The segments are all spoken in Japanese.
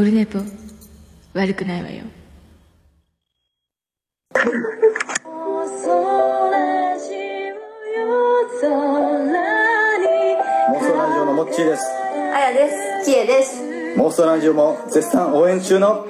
オルネポ悪くないわよモンストラジオのモッチーですあやです。きえです。モンストラジオも絶賛応援中の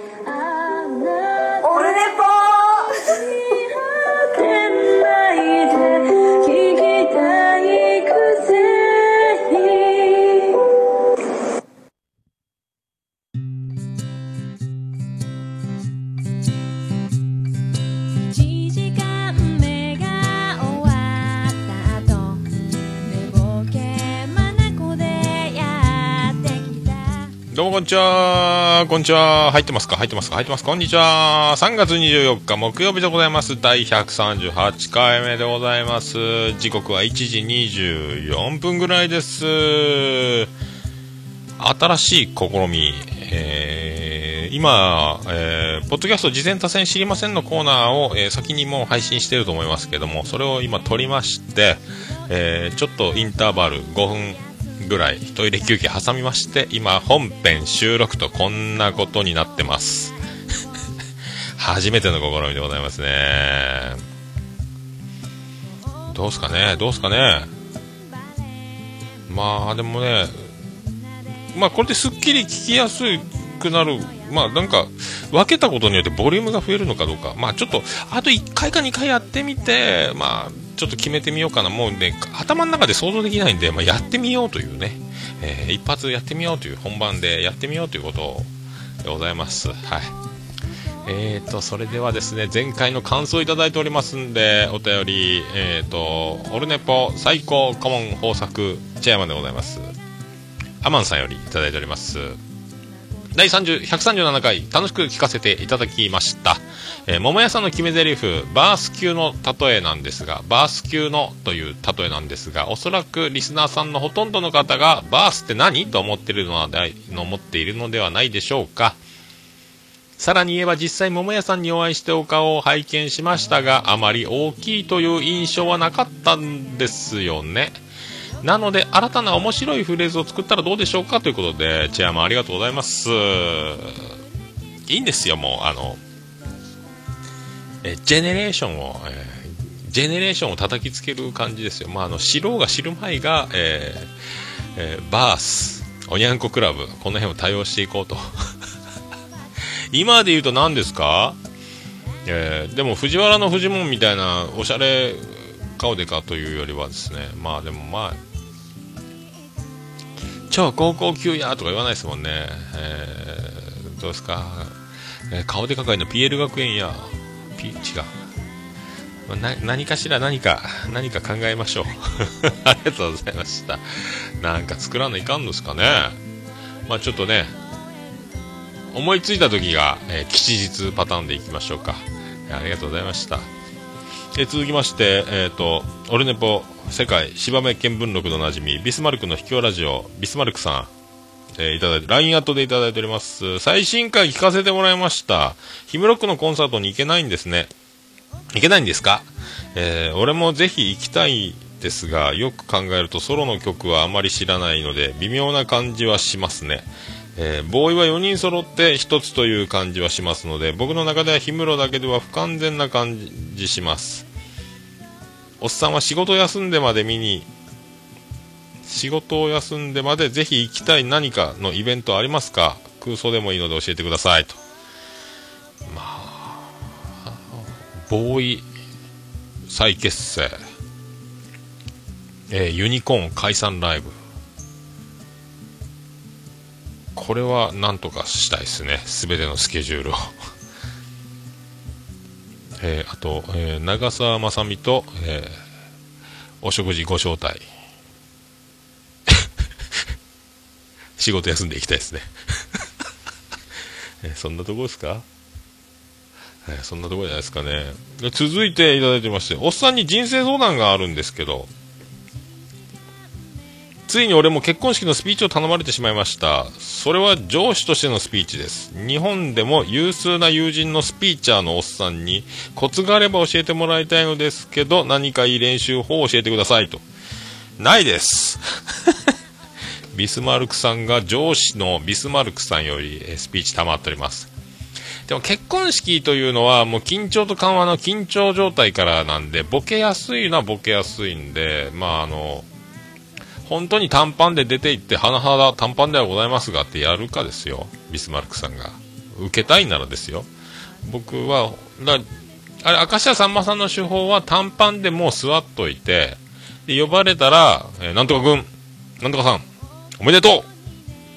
ちは。こんにちは。入ってますか？入ってますか？入ってますこんにちは。3月24日木曜日でございます。第138回目でございます。時刻は1時24分ぐらいです。新しい試み、えー、今、えー、ポッドキャスト事前多戦知りませんのコーナーを、えー先にもう配信してると思いますけども、それを今撮りまして、えちょっとインターバル5分ぐらいトイレ休憩挟みまして今本編収録とこんなことになってます。初めての試みでございますね。どうすかね？どうすかね？まあでもねまあこれですっきり聞きやすいくなる。まあなんか分けたことによってボリュームが増えるのかどうか。まあちょっとあと1回か2回やってみてまあちょっと決めてみようかな。もうね頭の中で想像できないんで、まあ、やってみようというね、えー一発やってみようという本番でやってみようということでございます。はい。えーとそれではですね前回の感想いただいておりますんでお便りえーとオルネポ最高顧問豊作チェアマンでございます。アマンさんよりいただいております。第30 137回楽しく聞かせていただきました、えー桃屋さんの決め台詞バース級の例えなんですがバース級のという例えなんですがおそらくリスナーさんのほとんどの方がバースって何と思っているのはの思っているのではないでしょうか。さらに言えば実際桃屋さんにお会いしてお顔を拝見しましたがあまり大きいという印象はなかったんですよね。なので新たな面白いフレーズを作ったらどうでしょうかということでチェアマンありがとうございます。いいんですよもうあのえジェネレーションを、えージェネレーションを叩きつける感じですよ、まあ、あの知ろうが知るまいが、えーえーバースおにゃんこクラブこの辺を対応していこうと。今で言うと何ですか、えーでも藤原のフジモンみたいなおしゃれ顔でかというよりはですねまあでもまあ超高校級やとか言わないですもんね、えーどうですか、えー顔でかかいの PL 学園や。P 違う。まな何かしら何か何か考えましょう。ありがとうございました。なんか作らないかんですかね。まあちょっとね思いついた時が、えー吉日パターンでいきましょうか。ありがとうございました。え続きまして、えー、とオルネポ世界芝目見聞録のなじみビスマルクの秘境ラジオビスマルクさん、えーいただいて LINE アットでいただいております。最新回聞かせてもらいました。ヒムロックのコンサートに行けないんですね。行けないんですか、えー俺もぜひ行きたいですがよく考えるとソロの曲はあまり知らないので微妙な感じはしますね。えーボーイは4人揃って1つという感じはしますので僕の中では氷室だけでは不完全な感じします。おっさんは仕事休んでまで見に仕事を休んでまでぜひ行きたい何かのイベントありますか？空想でもいいので教えてください。と。まあボーイ再結成、えーユニコーン解散ライブ。これはなんとかしたいですね、すべてのスケジュールを。えーあと、えー長澤まさみと、えーお食事ご招待。仕事休んでいきたいですね。えそんなとこですか？えーそんなとこじゃないですかね。続いていただいてまして、おっさんに人生相談があるんですけど、ついに俺も結婚式のスピーチを頼まれてしまいました。それは上司としてのスピーチです。日本でも有数な友人のスピーチャーのおっさんにコツがあれば教えてもらいたいのですけど、何かいい練習法を教えてくださいと。ないです。ビスマルクさんが上司のビスマルクさんよりスピーチ賜っております。でも結婚式というのはもう緊張と緩和の緊張状態からなんで、ボケやすいのはボケやすいんで、まああの、本当に短パンで出て行って、甚だ短パンではございますがってやるかですよ、ビスマルクさんが。受けたいならですよ。僕は、だあれ、明石家さんまさんの手法は短パンでもう座っといて、で呼ばれたら、えーなんとかくん、なんとかさん、おめでとうっ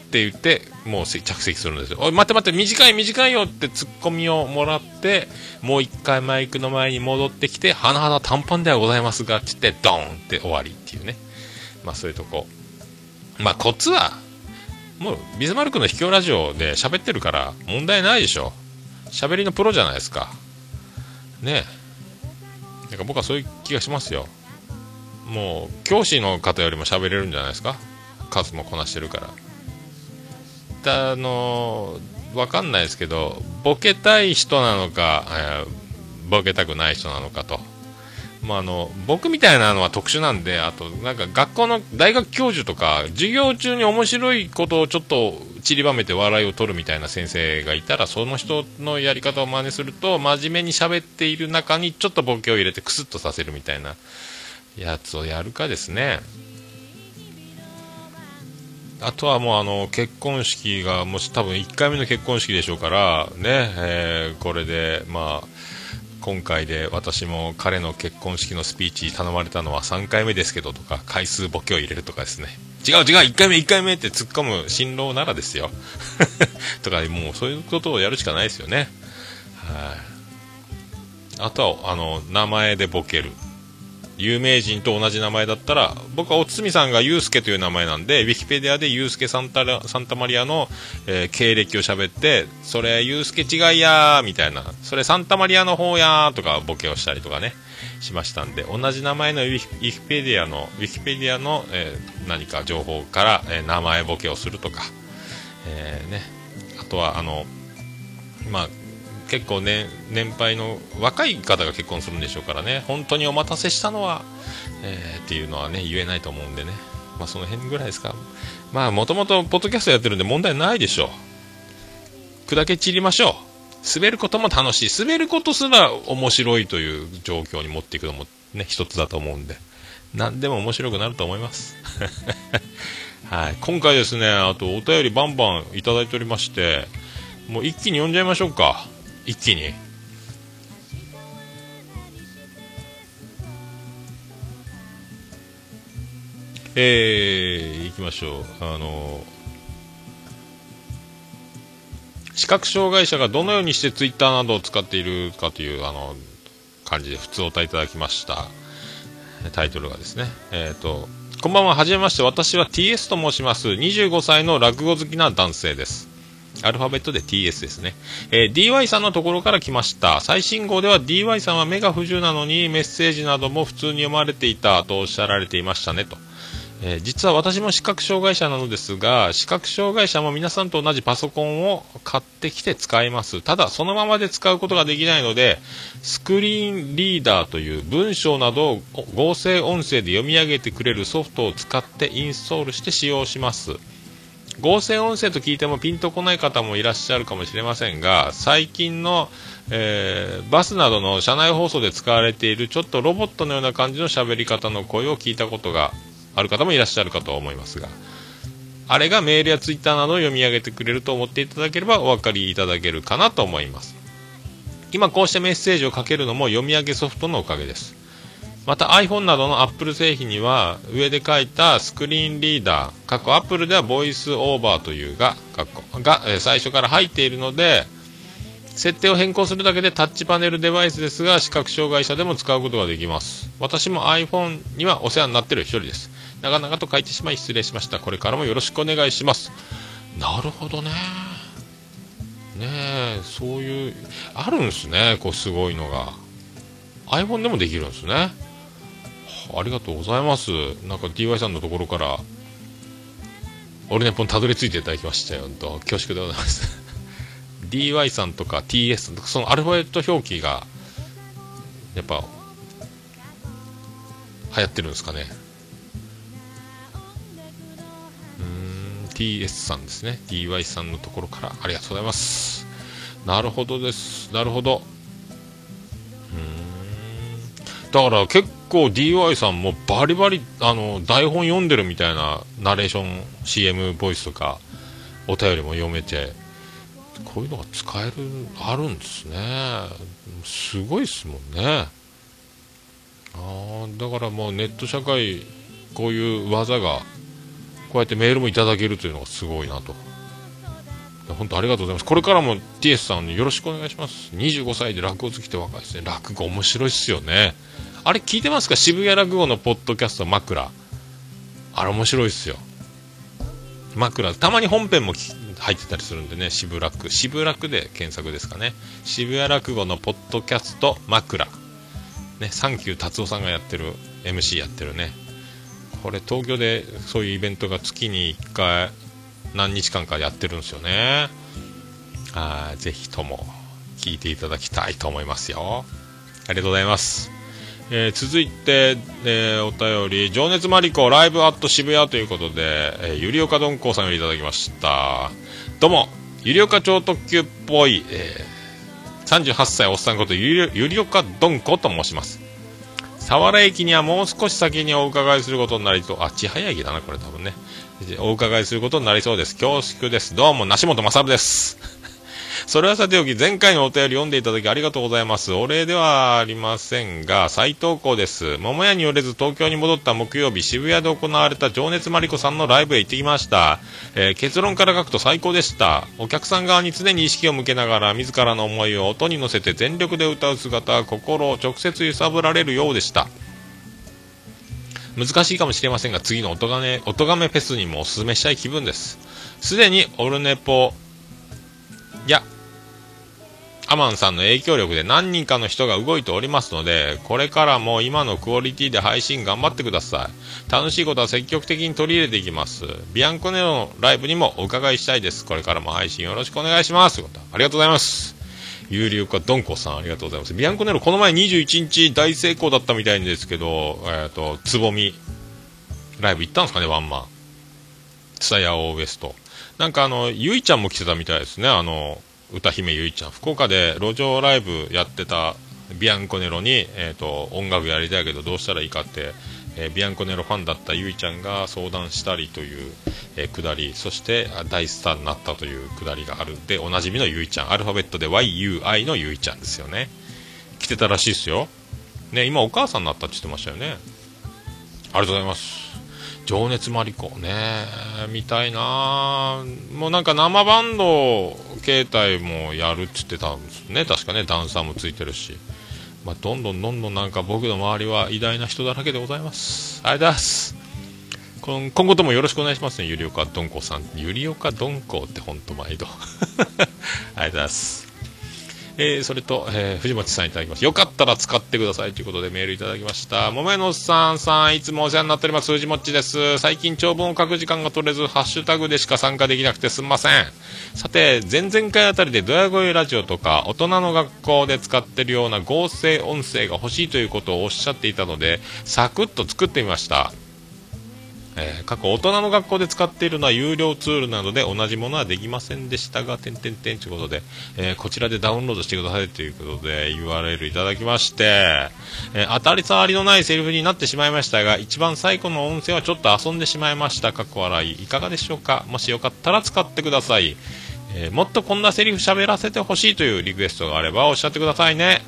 て言って、もう着席するんですよ。おい、待って待って、短い短いよってツッコミをもらって、もう一回マイクの前に戻ってきて、甚だ短パンではございますが、って言って、ドーンって終わりっていうね。まあそういうとこ。まあコツは、もうビズマルクの秘境ラジオで喋ってるから問題ないでしょ。喋りのプロじゃないですか。ねえ。なんか僕はそういう気がしますよ。もう教師の方よりも喋れるんじゃないですか。数もこなしてるから。だあのわかんないですけど、ボケたい人なのか、えーボケたくない人なのかと。まあ、あの僕みたいなのは特殊なんで、あとなんか学校の大学教授とか、授業中に面白いことをちょっと散りばめて笑いを取るみたいな先生がいたら、その人のやり方を真似すると、真面目に喋っている中にちょっとボケを入れてクスッとさせるみたいなやつをやるかですね。あとはもうあの結婚式がもし多分1回目の結婚式でしょうからね、えーこれでまあ今回で私も彼の結婚式のスピーチ頼まれたのは3回目ですけどとか回数ボケを入れるとかですね。違う違う1回目1回目って突っ込む新郎ならですよ。とかもうそういうことをやるしかないですよね。はい。あとはあの名前でボケる。有名人と同じ名前だったら僕はおつみさんがユうスケという名前なんでウィキペディアでユうスケサンタサンタマリアの、えー経歴を喋ってそれユうスケ違いやーみたいなそれサンタマリアの方やーとかボケをしたりとかねしましたんで同じ名前のウィキペディアのウィキペディアの、えー何か情報から、えー名前ボケをするとか、えね、あとはあのまあ結構ね年配の若い方が結婚するんでしょうからね。本当にお待たせしたのは、えーっていうのはね言えないと思うんでね。まあその辺ぐらいですか。まあもともとポッドキャストやってるんで問題ないでしょう。砕け散りましょう。滑ることも楽しい。滑ることすら面白いという状況に持っていくのもね一つだと思うんで。何でも面白くなると思います。はい。今回ですねあとお便りバンバンいただいておりましてもう一気に読んじゃいましょうか。一気に。えー、いきましょう。あの視覚障害者がどのようにしてツイッターなどを使っているかというあの感じで普通お答えいただきました。タイトルがですね。えっ、とこんばんは。はじめまして。私は TS と申します。25歳の落語好きな男性です。アルファベットで TS ですね。えー DY さんのところから来ました。最新号では DY さんは目が不自由なのにメッセージなども普通に読まれていたとおっしゃられていましたねと。えー実は私も視覚障害者なのですが、視覚障害者も皆さんと同じパソコンを買ってきて使います。ただ、そのままで使うことができないので、スクリーンリーダーという文章などを合成音声で読み上げてくれるソフトを使ってインストールして使用します。合成音声と聞いてもピンとこない方もいらっしゃるかもしれませんが最近の、えーバスなどの車内放送で使われているちょっとロボットのような感じの喋り方の声を聞いたことがある方もいらっしゃるかと思いますがあれがメールやツイッターなどを読み上げてくれると思っていただければお分かりいただけるかなと思います。今こうしてメッセージをかけるのも読み上げソフトのおかげです。また iPhone などの Apple 製品には上で書いたスクリーンリーダー、過去 Apple ではボイスオーバーというが、過去が、え最初から入っているので、設定を変更するだけでタッチパネルデバイスですが視覚障害者でも使うことができます。私も iPhone にはお世話になってる一人です。長々と書いてしまい失礼しました。これからもよろしくお願いします。なるほどね。ねえ、そういう、あるんですね、こうすごいのが。iPhone でもできるんですね。ありがとうございます。なんか DY さんのところから、オルネポンたどり着いていただきましたよ。本当恐縮でございます。DY さんとか TS とか、そのアルファベット表記が、やっぱ、流行ってるんですかね。うん。TS さんですね DY さんのところからありがとうございますなるほどですなるほどうーんだから結構 DY さんもバリバリあの台本読んでるみたいなナレーション CM ボイスとかお便りも読めてこういうのが使えるあるんですね。すごいですもんね。あだからもうネット社会こういう技がこうやってメールもいただけるというのがすごいなと。本当ありがとうございます。これからも TS さんよろしくお願いします。25歳で落語好きって若いですね。落語面白いっすよね。あれ聞いてますか？渋谷落語のポッドキャスト枕。あれ面白いっすよ。枕。たまに本編も入ってたりするんでね渋楽。渋楽で検索ですかね。渋谷落語のポッドキャスト枕。ねサンキュー達夫さんがやってる MC やってるね。これ東京でそういうイベントが月に1回何日間かやってるんですよねはいぜひとも聞いていただきたいと思いますよありがとうございますえー続いて、えーお便り、情熱マリコライブアット渋谷ということで、えーゆりおかどんこうさんよりいただきました。どうも、ゆりおか超特急っぽい、えー38歳おっさんことゆりゆりおかどんこと申します。佐原駅にはもう少し先にお伺いすることになりそう、あ、千早駅だな、これ多分ね。お伺いすることになりそうです。恐縮です。どうも、梨本勝です。それはさておき、前回のお便り読んでいただきありがとうございます。お礼ではありませんが、再投稿です。桃屋によれず東京に戻った木曜日、渋谷で行われた情熱マリコさんのライブへ行ってきました。えー結論から書くと最高でした。お客さん側に常に意識を向けながら、自らの思いを音に乗せて全力で歌う姿は、心を直接揺さぶられるようでした。難しいかもしれませんが、次の音がめ、音がめフェスにもおすすめしたい気分です。すでにオルネポやアマンさんの影響力で何人かの人が動いておりますので、これからも今のクオリティで配信頑張ってください。楽しいことは積極的に取り入れていきます。ビアンコネロのライブにもお伺いしたいです。これからも配信よろしくお願いします。ありがとうございます。有流化ドンコさんありがとうございます。ビアンコネロこの前21日大成功だったみたいんですけど、えっ、と、つぼみ、ライブ行ったんですかね、ワンマン。ツタヤオーウエスト。なんかあの、ゆいちゃんも来てたみたいですね、あの、歌姫ゆいちゃん。福岡で路上ライブやってたビアンコネロに、えっ、と、音楽やりたいけどどうしたらいいかって、えービアンコネロファンだったゆいちゃんが相談したりという、えーくだり、そして大スターになったというくだりがあるんで、おなじみのゆいちゃん、アルファベットで YUI のゆいちゃんですよね。来てたらしいですよ。ね、今お母さんになったって言ってましたよね。ありがとうございます。情熱マリコね見たいなもうなんか生バンド携帯もやるって言ってたんですね確かねダンサーもついてるし、まあ、どんどんどんどんなんか僕の周りは偉大な人だらけでございます。ありがとうございます。今後ともよろしくお願いします。ねゆりおかどんこさん。ゆりおかどんこってほんと毎度。ありがとうございます。えーそれと、えー藤本さんいただきます。よかったら使ってくださいということでメールいただきました。桃屋のおっさんさん、いつもお世話になっております。藤本です。最近長文を書く時間が取れず、ハッシュタグでしか参加できなくてすんません。さて、前々回あたりでドヤ声ラジオとか、大人の学校で使ってるような合成音声が欲しいということをおっしゃっていたので、サクッと作ってみました。えー過去大人の学校で使っているのは有料ツールなどで同じものはできませんでしたが、点々点ということで、えーこちらでダウンロードしてくださいということで URL いただきまして、えー当たり障りのないセリフになってしまいましたが、一番最後の音声はちょっと遊んでしまいました。かっこ笑い。いかがでしょうか？もしよかったら使ってください。えもっとこんなセリフ喋らせてほしいというリクエストがあればおっしゃってくださいね。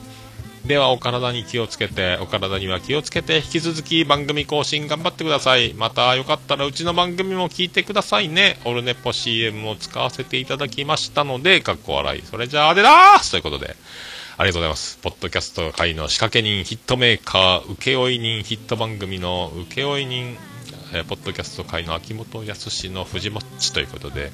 ではお体に気をつけてお体には気をつけて引き続き番組更新頑張ってください。またよかったらうちの番組も聞いてくださいね。オルネポ CM を使わせていただきましたのでかっこ笑い。それじゃあでだーす。ということで。ありがとうございます。ポッドキャスト界の仕掛け人、ヒットメーカー、請負人、ヒット番組の請負人、えーポッドキャスト界の秋元康の藤もっちということで、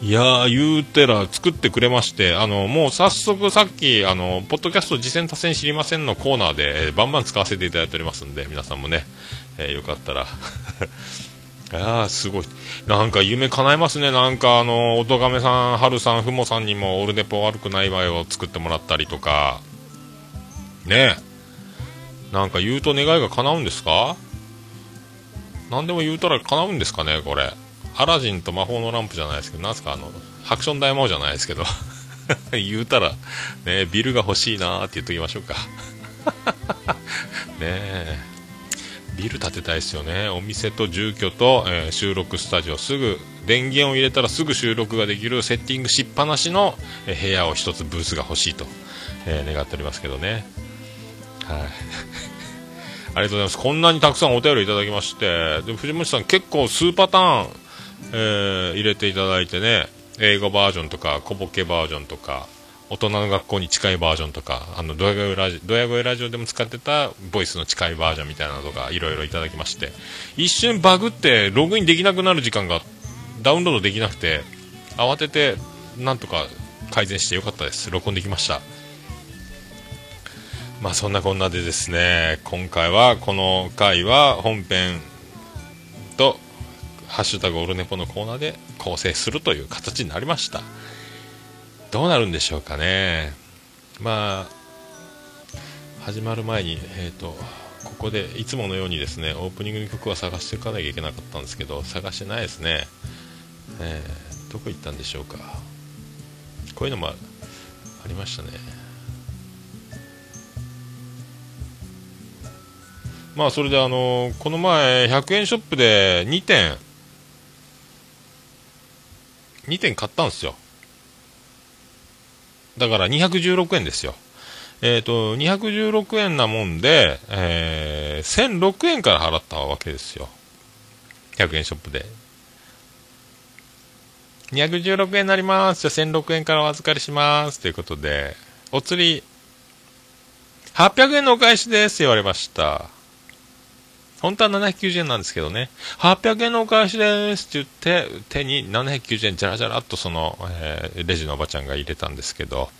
いやー、言うてら作ってくれまして、あの、もう早速さっき、あの、ポッドキャスト次戦多戦知りませんのコーナーで、えーバンバン使わせていただいておりますんで、皆さんもね、えーよかったら、ああ、すごい。なんか夢叶えますね。なんかあの、おとがめさん、はるさん、ふもさんにもオルネポ悪くないわよを作ってもらったりとか、ねえ。なんか言うと願いが叶うんですか？何でも言うたら叶うんですかね、これ。アラジンと魔法のランプじゃないですけど、なんすか、あの、ハクション大魔王じゃないですけど、言うたら、ね、ビルが欲しいなーって言っときましょうか。ねえ。ビル建てたいですよね。お店と住居と、えー収録スタジオ、すぐ、電源を入れたらすぐ収録ができるセッティングしっぱなしの、えー部屋を一つブースが欲しいと、えー願っておりますけどね。はい。ありがとうございます。こんなにたくさんお便りいただきまして、で藤本さん結構数パターン、えー入れていただいてね、英語バージョンとか、小ボケバージョンとか、大人の学校に近いバージョンとか、あの、ドヤ声ラジドヤ声ラジオでも使ってたボイスの近いバージョンみたいなのとか、いろいろいただきまして、一瞬バグってログインできなくなる時間がダウンロードできなくて、慌てて、なんとか改善してよかったです。録音できました。まあそんなこんなでですね、今回はこの回は本編とハッシュタグオルネポのコーナーで構成するという形になりました。どうなるんでしょうかね。まあ、始まる前に、えっ、と、ここでいつものようにですね、オープニングの曲は探していかなきゃいけなかったんですけど、探してないですね。えーどこ行ったんでしょうか。こういうのもありましたね。まあそれであのこの前100円ショップで2点2点買ったんですよ。だから216円ですよ。えっ、と216円なもんで、えー1006円から払ったわけですよ。100円ショップで。216円になります。じゃあ1006円からお預かりします。ということでお釣り800円のお返しです。言われました。本当は790円なんですけどね、800円のお返しですって言って、手に790円じゃらじゃらっとその、えーレジのおばちゃんが入れたんですけど、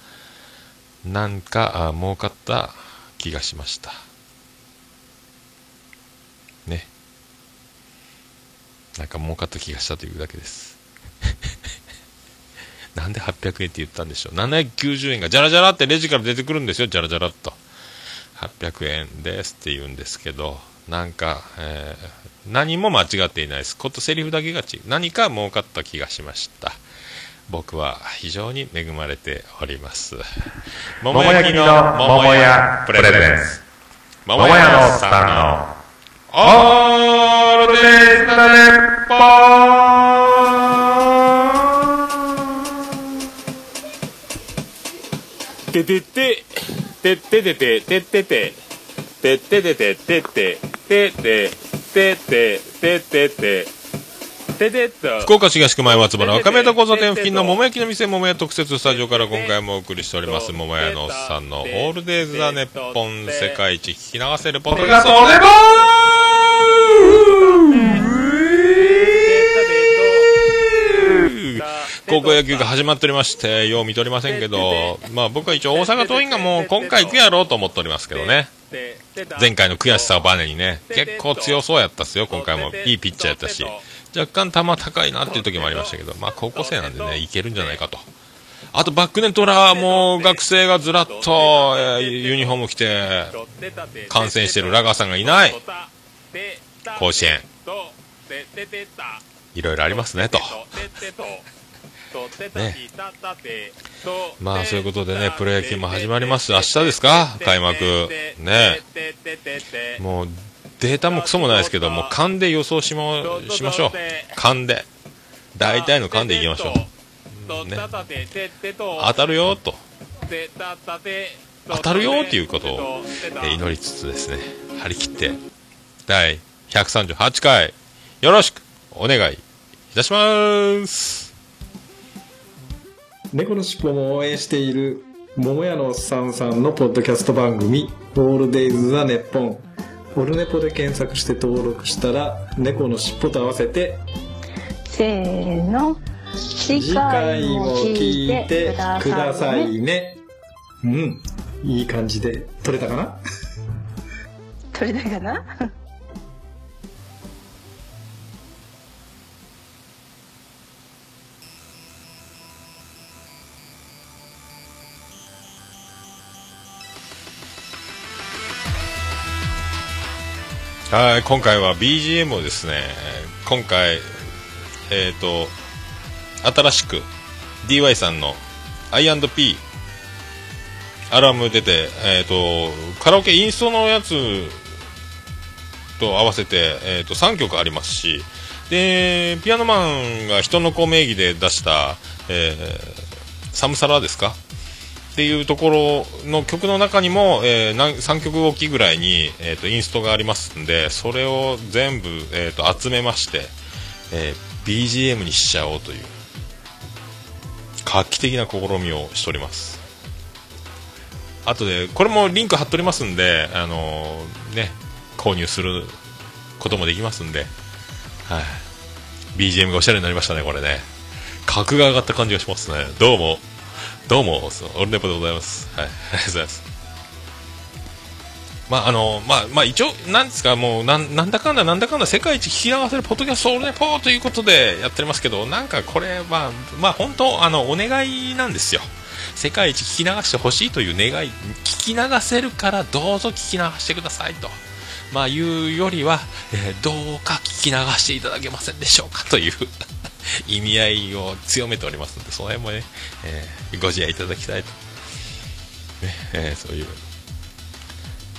なんかあ儲かった気がしました。ね。なんか儲かった気がしたというだけです。なんで800円って言ったんでしょう。790円がじゃらじゃらってレジから出てくるんですよ、じゃらじゃらっと。800円ですって言うんですけど、なんか、えー何も間違っていないです。ことセリフだけが違う。何か儲かった気がしました。僕は非常に恵まれております。桃焼きの桃屋プレゼンツ。桃屋のさんのオールデイズだねっぽててててててててててててててててててててててててて。と。福岡市東区前松原若宮と交差点付近の桃焼きの店桃屋特設スタジオから今回もお送りしております。桃屋のおっさんのオールデイズ・ザ・ネッポン世界一聞き流せるポッドキャスト高校野球が始まっておりまして、よう見ておりませんけど、まあ僕は一応大阪桐蔭がもう今回行くやろうと思っておりますけどね。前回の悔しさをバネにね、結構強そうやったっすよ、今回も。いいピッチャーやったし。若干球高いなっていう時もありましたけど、まあ高校生なんでね、いけるんじゃないかと。あとバックネット裏も学生がずらっと、ユニフォーム着て、観戦してるラガーさんがいない。甲子園。いろいろありますね、と。ねまあそういうことでね、プロ野球も始まります。明日ですか？開幕。ねもう、データもクソもないですけど、もう勘で予想しましましょう。勘で。大体の勘でいきましょう。ね当たるよ、と。当たるよっていうことを、え祈りつつですね、張り切って、第138回、よろしくお願いいたします。猫のしっぽも応援している桃屋のおっさんさんのポッドキャスト番組「オールデイズ・ザ・ネッポン」オルネポで検索して登録したら猫のしっぽと合わせてせーの次次回も聞いてくださいね。うん。いい感じで撮れたかな？取れたかな？はい、今回は BGM をですね、今回、えっ、と、新しく DY さんの I&P アラーム出て、えっ、と、カラオケインストのやつと合わせて、えっ、と、3曲ありますし、で、ピアノマンが人の子名義で出した、えーサムサラですか？っていうところの曲の中にも、えー3曲おきぐらいに、えー、とインストがありますんでそれを全部、えー、と集めまして、えー BGM にしちゃおうという画期的な試みをしております。あとでこれもリンク貼っておりますんで、あのーね、購入することもできますんで、はい、BGM がおしゃれになりましたねこれね。格が上がった感じがしますね。どうも。どうも、そオルネポでございます。はい、ありがとうございます。まあ、あの、まあ、まあ、一応、なんですか、もう、なん、なんだかんだ、なんだかんだ、世界一聞き流せるポッドキャストオルネポということでやってますけど、なんかこれ、まあ、まあ、本当、あの、お願いなんですよ。世界一聞き流してほしいという願い、聞き流せるから、どうぞ聞き流してくださいと。まあ、いうよりは、えーどうか聞き流していただけませんでしょうかという意味合いを強めておりますので、その辺もね、えーご自愛いただきたいと。ね、えーそういう、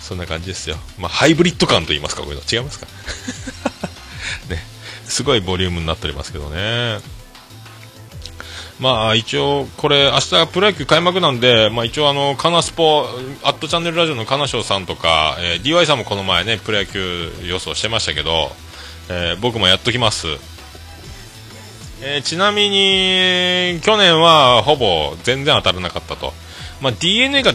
そんな感じですよ。まあ、ハイブリッド感と言いますか、こういうの。違いますか？ね、すごいボリュームになっておりますけどね。まあ、一応、これ、明日プロ野球開幕なんで、まあ、一応、あの、カナスポ、アットチャンネルラジオのカナショウさんとか、えー DY さんもこの前ね、プロ野球予想してましたけど、えー僕もやっときます。えーちなみに、去年はほぼ全然当たらなかったと。まあ、DNA が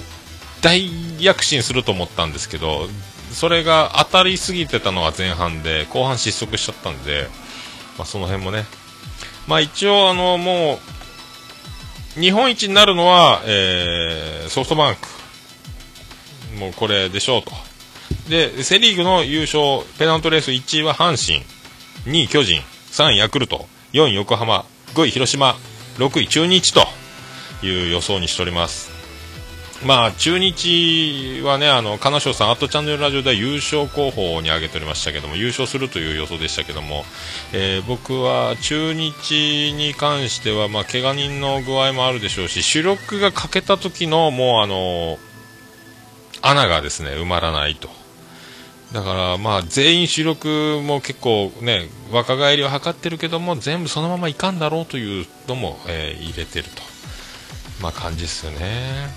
大躍進すると思ったんですけど、それが当たりすぎてたのは前半で、後半失速しちゃったんで、まあ、その辺もね。まあ、一応、あの、もう、日本一になるのは、えーソフトバンク。もうこれでしょうと。で、セリーグの優勝、ペナントレース1位は阪神、2位巨人、3位ヤクルト、4位横浜、5位広島、6位中日という予想にしております。まあ、中日はね、あの、金賞さん、アットチャンネルラジオでは優勝候補に挙げておりましたけども、優勝するという予想でしたけども、えー僕は中日に関しては、まあ、怪我人の具合もあるでしょうし、主力が欠けた時の、もうあの、穴がですね、埋まらないと。だから、まあ、全員主力も結構ね、若返りを図ってるけども、全部そのままいかんだろうというのも、えー入れてると。まあ、感じですよね。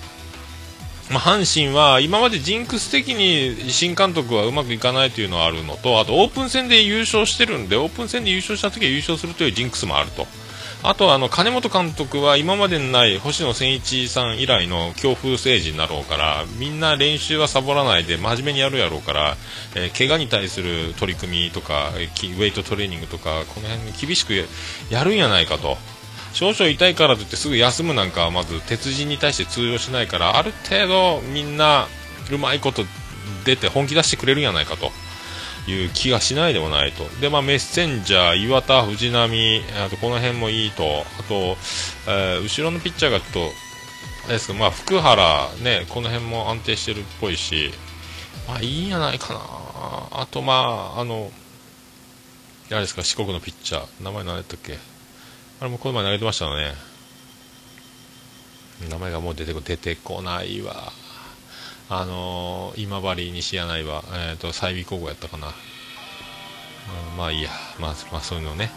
まあ、阪神は今までジンクス的に新監督はうまくいかないというのはあるのとあとオープン戦で優勝してるんでオープン戦で優勝した時は優勝するというジンクスもあるとあとはあの金本監督は今までにない星野千一さん以来の強風政治になろうからみんな練習はサボらないで真面目にやるやろうから、えー怪我に対する取り組みとかウェイトトレーニングとかこの辺厳しくやるんやないかと。少々痛いからといってすぐ休むなんかはまず鉄人に対して通用しないからある程度みんなうまいこと出て本気出してくれるんじゃないかという気がしないでもないと。で、まあ、メッセンジャー、岩田、藤浪あとこの辺もいいと。あと、えー後ろのピッチャーがちょっとあれですか、まあ、福原、ね、この辺も安定してるっぽいし、まあ、いいんじゃないかな。あと、まあ、あのあれですか四国のピッチャー。名前何やったっけ？あれもこの前投げてましたよね。名前がもう出てこ出てこないわ。あのー今治西柳は、えっ、と、済美高校やったかな。うんまあいいや。まあ、まあそういうのね。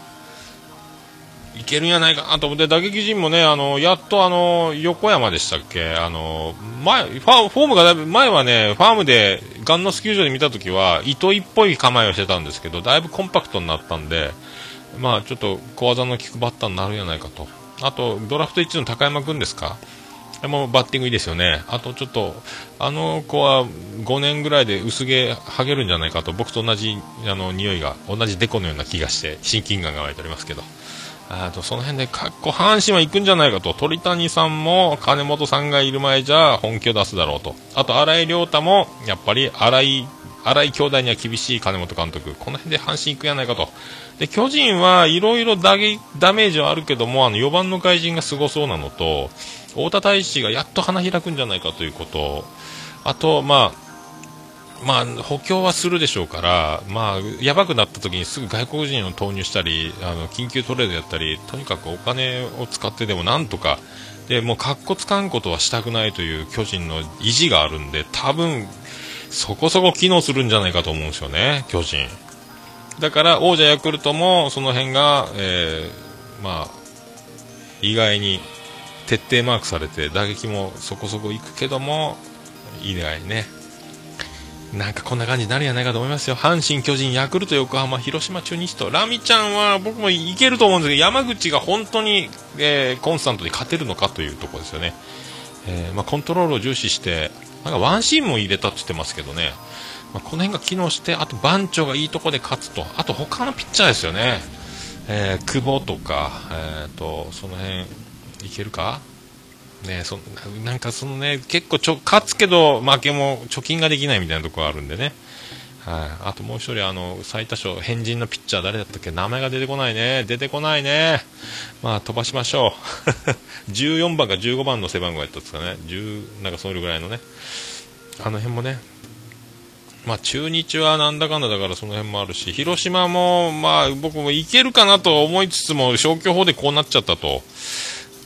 いけるんやないかなと思って、打撃陣もね、あの、やっとあの、横山でしたっけあの、前、ファフォームがだいぶ、前はね、ファームで、ガンノス球場で見たときは、糸井っぽい構えをしてたんですけど、だいぶコンパクトになったんで、まあちょっと小技の効くバッターになるんじゃないかと。あと、ドラフト1の高山君ですかもバッティングいいですよね。あとちょっと、あの子は5年ぐらいで薄毛剥げるんじゃないかと、僕と同じあの匂いが、同じデコのような気がして、親近感が湧いておりますけど。あとその辺でかっこ阪神は行くんじゃないかと鳥谷さんも金本さんがいる前じゃ本気を出すだろうとあと新井亮太もやっぱり新井新井兄弟には厳しい金本監督この辺で阪神行くんやないかとで巨人はいろいろダメージはあるけどもあの4番の外人がすごそうなのと太田大使がやっと花開くんじゃないかということあとまあまあ、補強はするでしょうから、まあ、やばくなった時にすぐ外国人を投入したり、あの緊急トレードやったり、とにかくお金を使ってでもなんとか、でもうかっこつかんことはしたくないという巨人の意地があるんで、多分そこそこ機能するんじゃないかと思うんですよね、巨人。だから王者ヤクルトもその辺が、えーまあ、意外に徹底マークされて打撃もそこそこいくけども意外にね。なんかこんな感じになるんじゃないかと思いますよ。阪神、巨人、ヤクルト、横浜、広島、中日と。ラミちゃんは僕もいけると思うんですけど山口が本当に、えーコンスタントに勝てるのかというところですよね、えーまあ、コントロールを重視してなんかワンシーンも入れたって言ってますけどね、まあ、この辺が機能してあと番長がいいところで勝つと。あと他のピッチャーですよね、えー久保とか、えー、とその辺いけるか？ね、そなんかそのね結構ちょ勝つけど負けも貯金ができないみたいなところあるんでね、はい、あともう一人あの最多勝変人のピッチャー誰だったっけ？名前が出てこないね。出てこないね。まあ飛ばしましょう。14番か15番の背番号やったんですかね。10なんかそれぐらいのね。あの辺もね。まあ中日はなんだかんだだからその辺もあるし広島もまあ僕もいけるかなと思いつつも消去法でこうなっちゃったと。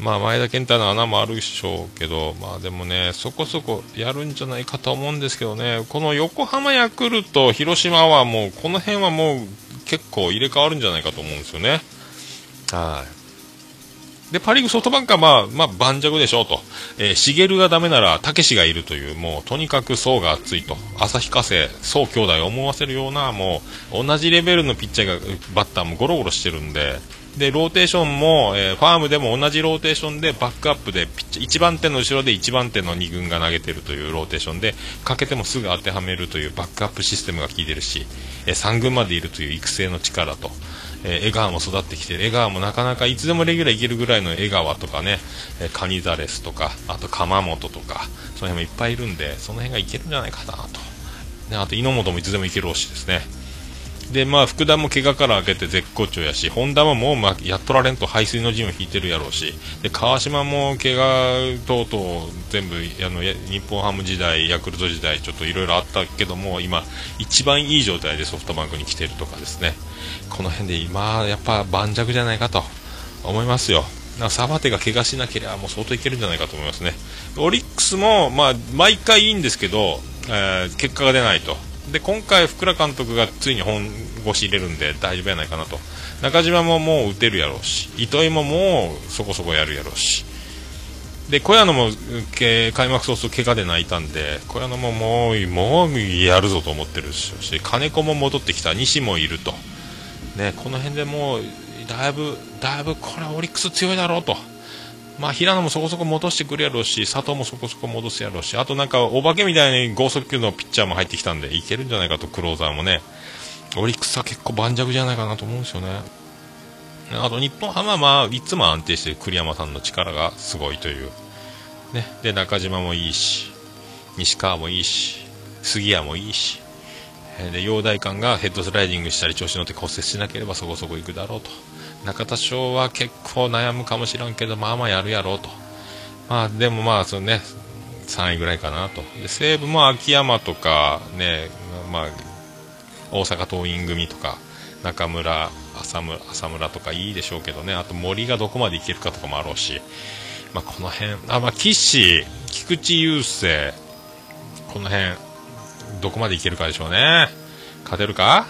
まあ前田健太の穴もあるでしょうけど、まあでもね、そこそこやるんじゃないかと思うんですけどね、この横浜ヤクルト、広島はもう、この辺はもう結構入れ替わるんじゃないかと思うんですよね。はい。で、パ・リーグソフトバンクはまあ、まあ、盤石でしょうと。えー、茂がダメなら、たけしがいるという、もう、とにかく層が厚いと。旭化成、宗兄弟を思わせるような、もう、同じレベルのピッチャーが、バッターもゴロゴロしてるんで、で、ローテーションも、えーファームでも同じローテーションでバックアップでピッチ、1番手の後ろで1番手の2軍が投げてるというローテーションで、かけてもすぐ当てはめるというバックアップシステムが効いてるし、えー3軍までいるという育成の力と、えー江川も育ってきてる江川もなかなかいつでもレギュラーいけるぐらいの江川とかね、えーカニザレスとか、あと鎌本とか、その辺もいっぱいいるんで、その辺がいけるんじゃないかなと。ね、あと猪本もいつでもいけるしですね。で、まあ、福田も怪我から明けて絶好調やし、本田ももう、まあ、やっとられんと排水の陣を引いてるやろうし、で、川島も怪我等々全部、あの、日本ハム時代、ヤクルト時代、ちょっといろいろあったけども、今、一番いい状態でソフトバンクに来てるとかですね、この辺で今、やっぱ盤石じゃないかと思いますよ。なサバテが怪我しなければもう相当いけるんじゃないかと思いますね。オリックスも、まあ、毎回いいんですけど、えー結果が出ないと。で、今回、福良監督がついに本腰入れるんで大丈夫やないかなと。中島ももう打てるやろうし、糸井ももうそこそこやるやろうし。で、小屋野もけ開幕早々怪我で泣いたんで、小屋野ももう、もうやるぞと思ってるし、金子も戻ってきた、西もいると。ね、この辺でもう、だいぶ、だいぶこれオリックス強いだろうと。まあ、平野もそこそこ戻してくるやろうし、佐藤もそこそこ戻すやろうし、あとなんか、お化けみたいに剛速球のピッチャーも入ってきたんで、いけるんじゃないかと、クローザーもね。オリックスは結構盤石じゃないかなと思うんですよね。あと、日本ハムはまあ、いつも安定して栗山さんの力がすごいという。ね。で、中島もいいし、西川もいいし、杉谷もいいし、えで、陽大館がヘッドスライディングしたり調子乗って骨折しなければそこそこ行くだろうと。中田翔は結構悩むかもしらんけど、まあまあやるやろうと。まあでもまあ、そのね、3位ぐらいかなと。で、西武も秋山とか、ね、まあ、大阪桐蔭組とか、中村、浅村浅村とかいいでしょうけどね、あと森がどこまでいけるかとかもあろうし、まあこの辺、あ、まあ岸、菊池雄星、この辺、どこまでいけるかでしょうね。勝てるか？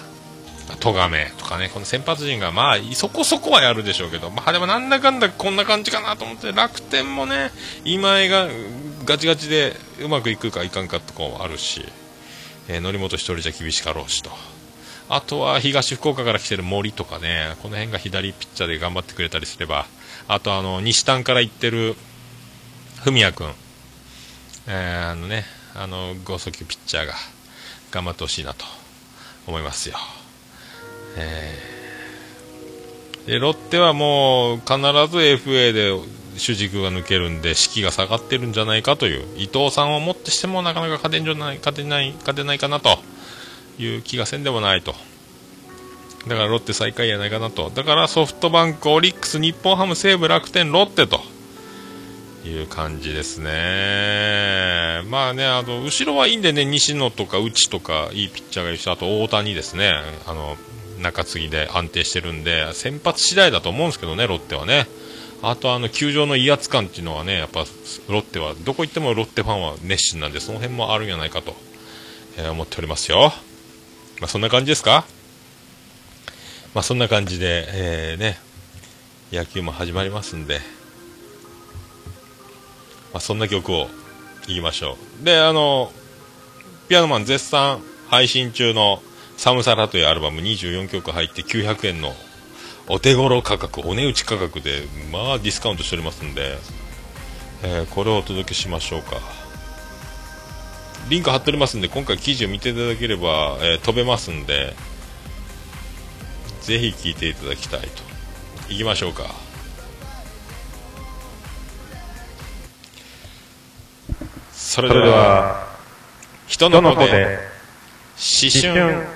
戸亀とかね、この先発陣が、まあ、そこそこはやるでしょうけど、まあ、でもなんだかんだこんな感じかなと思って、楽天もね、今井がガチガチでうまくいくかいかんかとかもあるし、えー、則本一人じゃ厳しかろうしと。あとは東福岡から来てる森とかね、この辺が左ピッチャーで頑張ってくれたりすれば、あとあの、西丹から行ってる、文也君、えー、あのね、あの、剛速球ピッチャーが頑張ってほしいなと思いますよ。えー。でロッテはもう必ず FA で主軸が抜けるんで士気が下がってるんじゃないかという。伊藤さんをもってしてもなかなか勝てんじゃない勝てない勝てないかなという気がせんでもないと。だからロッテ最下位やないかなと。だからソフトバンクオリックス日本ハム西武楽天ロッテという感じですね。まあね、あの、後ろはいいんでね、西野とか内とかいいピッチャーがいるし、あと大谷ですね、あの、中継ぎで安定してるんで、先発次第だと思うんですけどね、ロッテはね。あとあの、球場の威圧感っていうのはね、やっぱ、ロッテは、どこ行ってもロッテファンは熱心なんで、その辺もあるんじゃないかと、えー思っておりますよ。まあ、そんな感じですか？まあ、そんな感じで、えーね、野球も始まりますんで、まあ、そんな曲をいきましょう。で、あの、ピアノマン絶賛配信中のサムサラというアルバム24曲入って900円のお手頃価格、お値打ち価格で、まあディスカウントしておりますんで、えーこれをお届けしましょうか。リンク貼っておりますんで、今回記事を見ていただければ、えー飛べますんで、ぜひ聞いていただきたいと。行きましょうか。それでは、は、人の子で、思春。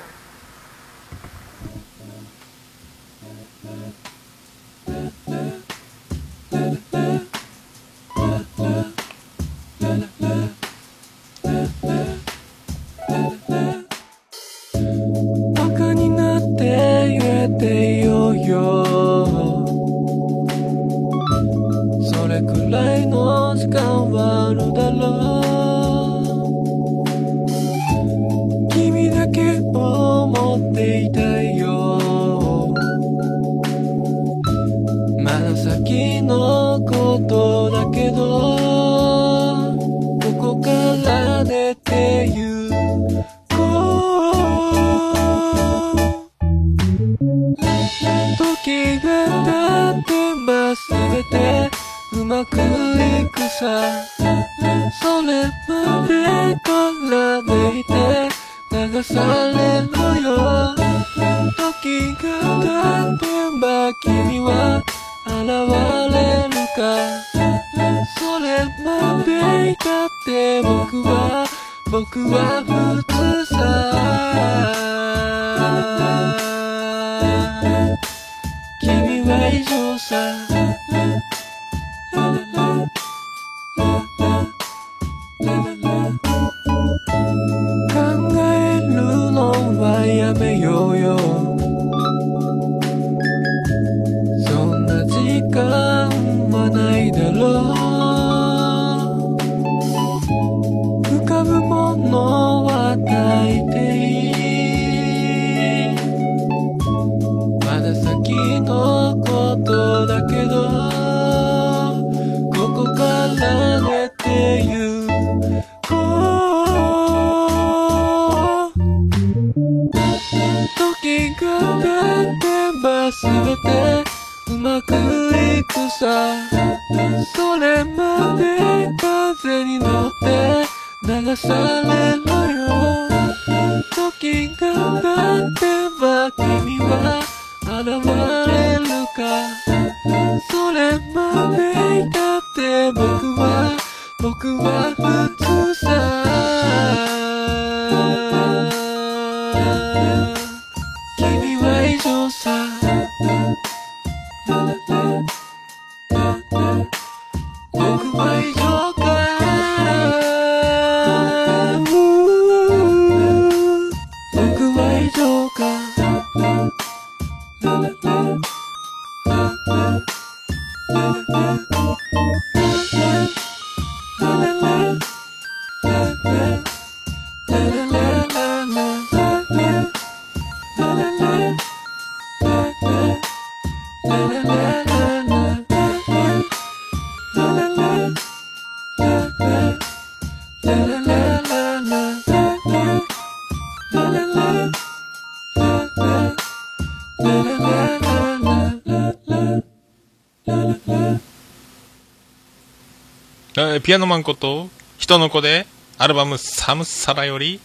えピアノマンこと、人の子で、アルバムサムサラより、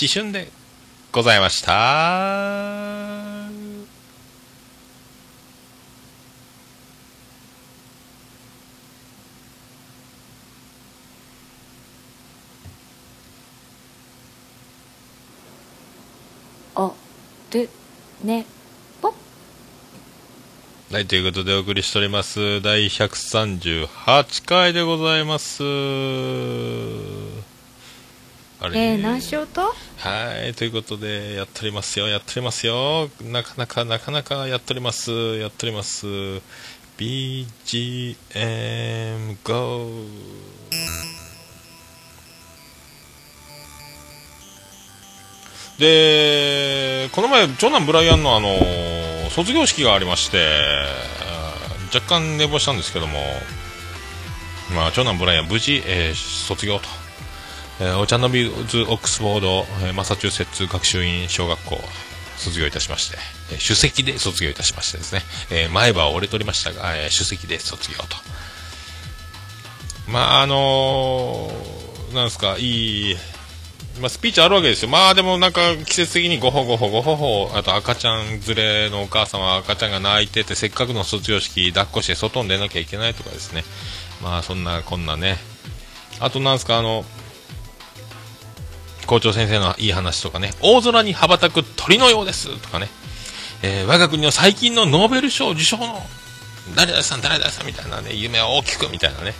思春でございました。おるねはい、ということでお送りしております。第138回でございます。あれ？えー、何しようと？はい、ということで、やっておりますよ、やっておりますよ。なかなか、なかなかやっております、やっております。BGM GO! で、この前、長男ブライアンのあの、卒業式がありまして、若干寝坊したんですけども、まあ、長男ブライアン無事、えー卒業と。えーお茶の水オックスフォード、えーマサチューセッツ学習院小学校卒業いたしまして、えー首席で卒業いたしましてですね、えー前歯は折れておりましたが、えー首席で卒業と。まあ、あのーなんですか、いい、まあ、スピーチあるわけですよ。まあでもなんか季節的にごほごほごほほ、あと赤ちゃん連れのお母さんは赤ちゃんが泣いてて、せっかくの卒業式抱っこして外に出なきゃいけないとかですね。まあそんなこんなね。あとなんですか、あの、校長先生のいい話とかね、大空に羽ばたく鳥のようですとかね、えー我が国の最近のノーベル賞受賞の誰々さん、誰々さんみたいなね、夢を大きくみたいなね、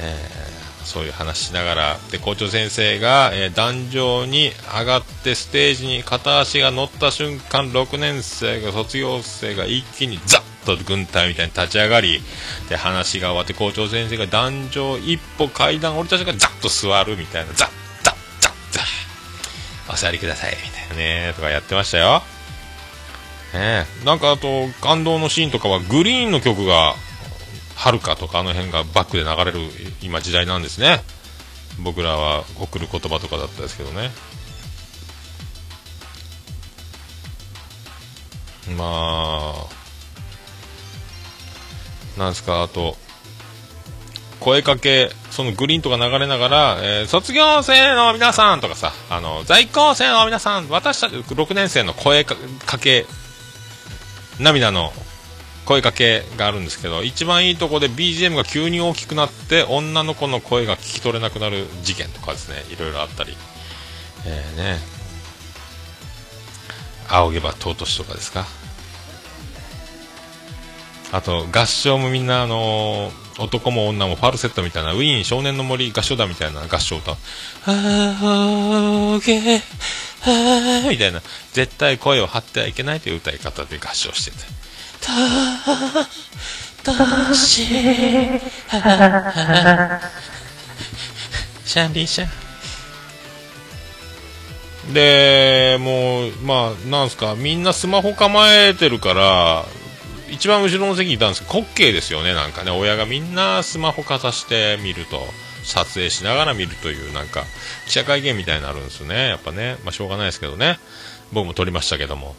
えーそういう話しながら、で、校長先生が、えー壇上に上がってステージに片足が乗った瞬間、6年生が、卒業生が一気にザッと軍隊みたいに立ち上がり、で、話が終わって校長先生が壇上一歩階段降りた瞬間、ザッと座るみたいな、ザッ、ザッ、ザッ、ザッ、お座りください、みたいなね、とかやってましたよ。ねなんかあと、感動のシーンとかは、グリーンの曲が、はるかとかあの辺がバックで流れる今時代なんですね。僕らは送る言葉とかだったですけどね。まあなんですかあと声かけそのグリーンとか流れながら、えー卒業生の皆さんとかさあの在校生の皆さん私たち6年生の声かかけ涙の声かけがあるんですけど一番いいとこで BGM が急に大きくなって女の子の声が聞き取れなくなる事件とかですね。いろいろあったり、えーね。仰げば尊しとかですか。あと合唱もみんなあのー男も女もファルセットみたいなウィーン少年の森合唱団みたいな合唱歌。仰げあみたいな。絶対声を張ってはいけないという歌い方で合唱してて。しシャンリーシャンでもうまあなんすかみんなスマホ構えてるから一番後ろの席にいたんですけど滑稽ですよねなんかね親がみんなスマホかざして見ると撮影しながら見るというなんか記者会見みたいになるんですよねやっぱねまあしょうがないですけどね僕も撮りましたけども